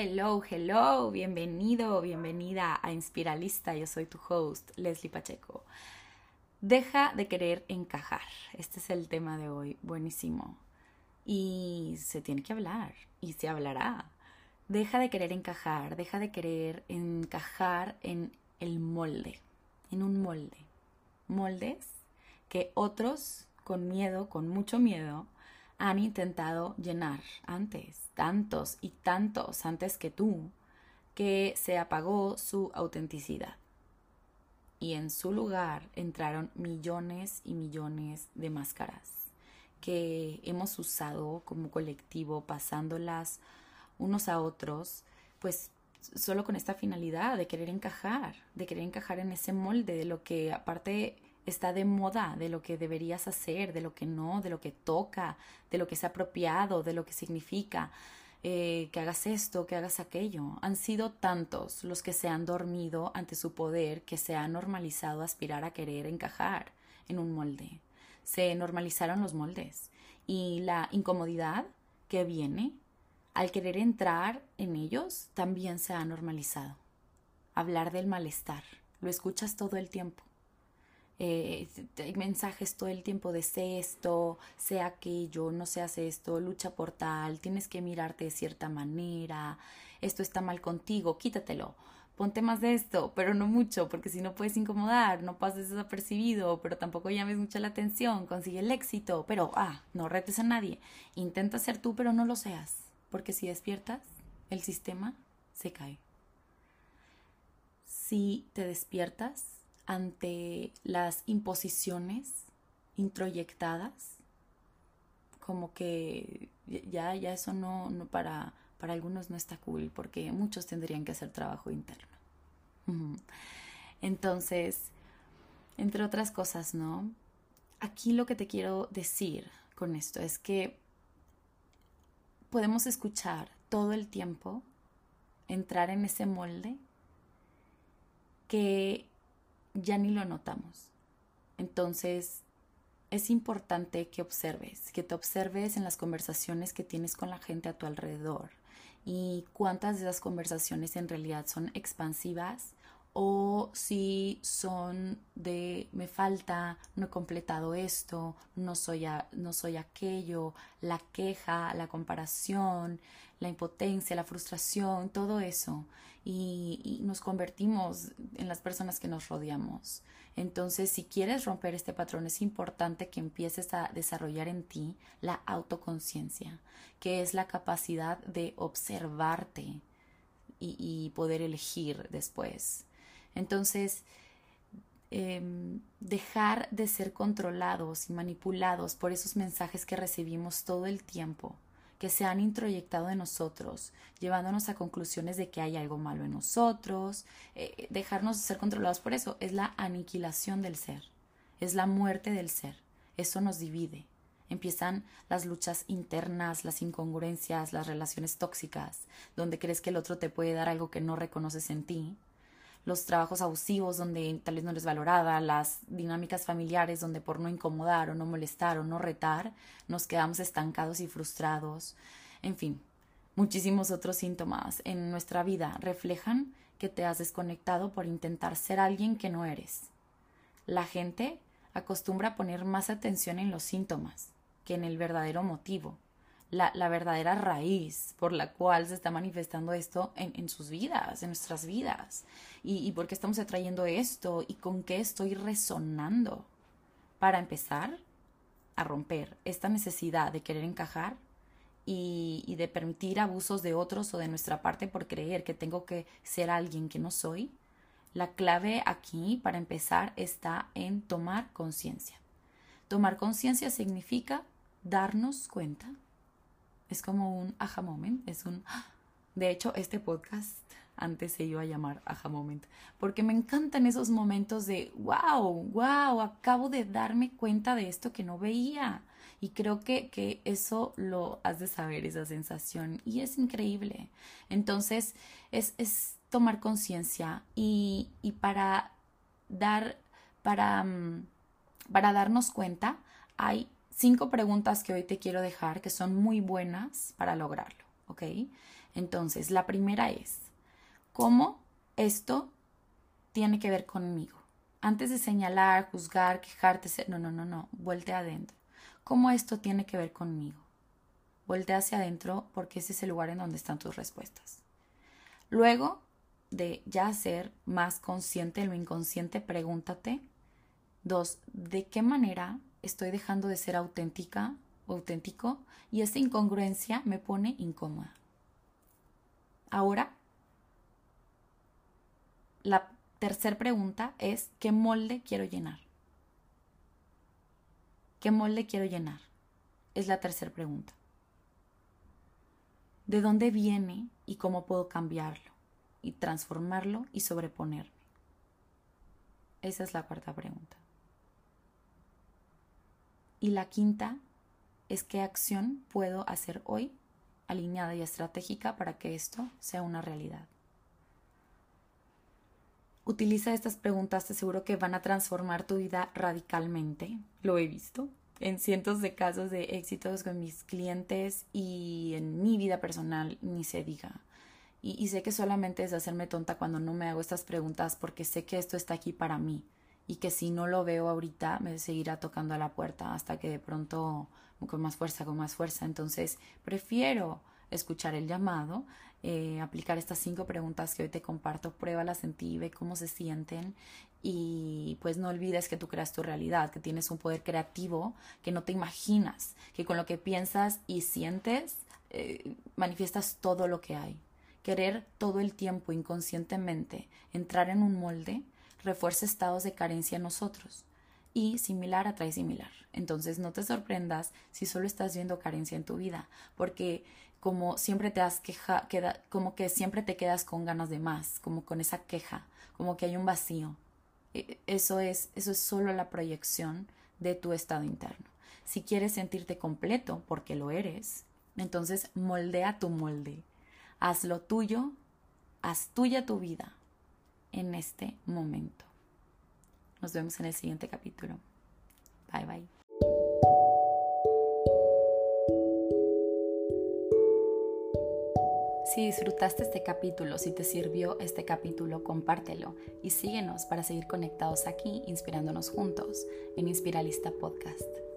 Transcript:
Hello, hello, bienvenido, bienvenida a Inspiralista. Yo soy tu host, Leslie Pacheco. Deja de querer encajar. Este es el tema de hoy, buenísimo. Y se tiene que hablar, y se hablará. Deja de querer encajar, deja de querer encajar en el molde, en un molde. Moldes que otros con miedo, con mucho miedo, han intentado llenar antes, tantos y tantos antes que tú, que se apagó su autenticidad. Y en su lugar entraron millones y millones de máscaras que hemos usado como colectivo, pasándolas unos a otros, pues solo con esta finalidad de querer encajar, de querer encajar en ese molde de lo que aparte está de moda, de lo que deberías hacer, de lo que no, de lo que toca, de lo que es apropiado, de lo que significa. Eh, que hagas esto, que hagas aquello. Han sido tantos los que se han dormido ante su poder que se ha normalizado aspirar a querer encajar en un molde. Se normalizaron los moldes y la incomodidad que viene al querer entrar en ellos también se ha normalizado. Hablar del malestar, lo escuchas todo el tiempo eh, mensajes todo el tiempo de sé esto, sé aquello, no seas esto, lucha por tal, tienes que mirarte de cierta manera, esto está mal contigo, quítatelo. Ponte más de esto, pero no mucho, porque si no puedes incomodar, no pases desapercibido, pero tampoco llames mucha la atención, consigue el éxito, pero ah, no retes a nadie. Intenta ser tú, pero no lo seas, porque si despiertas, el sistema se cae. Si te despiertas, ante las imposiciones introyectadas, como que ya, ya eso no, no para, para algunos no está cool, porque muchos tendrían que hacer trabajo interno. Entonces, entre otras cosas, ¿no? Aquí lo que te quiero decir con esto es que podemos escuchar todo el tiempo, entrar en ese molde que ya ni lo notamos. Entonces, es importante que observes, que te observes en las conversaciones que tienes con la gente a tu alrededor y cuántas de esas conversaciones en realidad son expansivas o si son de me falta, no he completado esto, no soy, no soy aquello, la queja, la comparación, la impotencia, la frustración, todo eso. Y, nos convertimos en las personas que nos rodeamos. Entonces, si quieres romper este patrón, es importante que empieces a desarrollar en ti la autoconciencia, que es la capacidad de observarte y, poder elegir después. Entonces, em, dejar de ser controlados y manipulados por esos mensajes que recibimos todo el tiempo que se han introyectado en nosotros, llevándonos a conclusiones de que hay algo malo en nosotros, eh, dejarnos ser controlados por eso, es la aniquilación del ser, es la muerte del ser, eso nos divide. Empiezan las luchas internas, las incongruencias, las relaciones tóxicas, donde crees que el otro te puede dar algo que no reconoces en ti, los trabajos abusivos donde tal vez no les valorada, las dinámicas familiares donde por no incomodar o no molestar o no retar nos quedamos estancados y frustrados, en fin, muchísimos otros síntomas en nuestra vida reflejan que te has desconectado por intentar ser alguien que no eres. La gente acostumbra poner más atención en los síntomas que en el verdadero motivo la, verdadera raíz por la cual se está manifestando esto en, sus vidas, en nuestras vidas. Y, y por qué estamos atrayendo esto y con qué estoy resonando. Para empezar a romper esta necesidad de querer encajar y, y, de permitir abusos de otros o de nuestra parte por creer que tengo que ser alguien que no soy, la clave aquí para empezar está en tomar conciencia. Tomar conciencia significa darnos cuenta es como un aha moment, es un... De hecho, este podcast antes se iba a llamar aha moment, porque me encantan esos momentos de, wow, wow, acabo de darme cuenta de esto que no veía. Y creo que, que eso lo has de saber, esa sensación, y es increíble. Entonces, es, es tomar conciencia y, y para dar, para, mm, para darnos cuenta, hay cinco preguntas que hoy te quiero dejar que son muy buenas para lograrlo, ¿ok? Entonces, la primera es, ¿cómo esto tiene que ver conmigo? Antes de señalar, juzgar, quejarte, no, no, no, no, vuelte adentro. ¿Cómo esto tiene que ver conmigo? Vuelte hacia adentro porque ese es el lugar en donde están tus respuestas. Luego de ya ser más consciente de lo inconsciente, pregúntate, dos, ¿de qué manera estoy dejando de ser auténtica auténtico y esta incongruencia me pone incómoda? Ahora, la tercera pregunta es, ¿qué molde quiero llenar? ¿Qué molde quiero llenar? Es la tercera pregunta. ¿De dónde viene y cómo puedo cambiarlo y transformarlo y sobreponerme? Esa es la cuarta pregunta. Y la quinta es qué acción puedo hacer hoy alineada y estratégica para que esto sea una realidad. Utiliza estas preguntas, te aseguro que van a transformar tu vida radicalmente. Lo he visto en cientos de casos de éxitos con mis clientes y en mi vida personal, ni se diga. Y, y, sé que solamente es hacerme tonta cuando no me hago estas preguntas porque sé que esto está aquí para mí y que si no lo veo ahorita me seguirá tocando a la puerta hasta que de pronto con más fuerza, con más fuerza. Entonces prefiero escuchar el llamado, eh, aplicar estas cinco preguntas que hoy te comparto, pruébalas en ti, ve cómo se sienten y pues no olvides que tú creas tu realidad, que tienes un poder creativo que no te imaginas, que con lo que piensas y sientes eh, manifiestas todo lo que hay. Querer todo el tiempo inconscientemente entrar en un molde refuerza estados de carencia en nosotros y similar atrae similar. Entonces no te sorprendas si solo estás viendo carencia en tu vida, porque como siempre te has queja, queda, como que siempre te quedas con ganas de más, como con esa queja, como que hay un vacío. E, eso es, eso es solo la proyección de tu estado interno. Si quieres sentirte completo, porque lo eres, entonces moldea tu molde. Haz lo tuyo, haz tuya tu vida en este momento. Nos vemos en el siguiente capítulo. Bye bye. Si disfrutaste este capítulo, si te sirvió este capítulo, compártelo y síguenos para seguir conectados aquí, inspirándonos juntos en Inspiralista Podcast.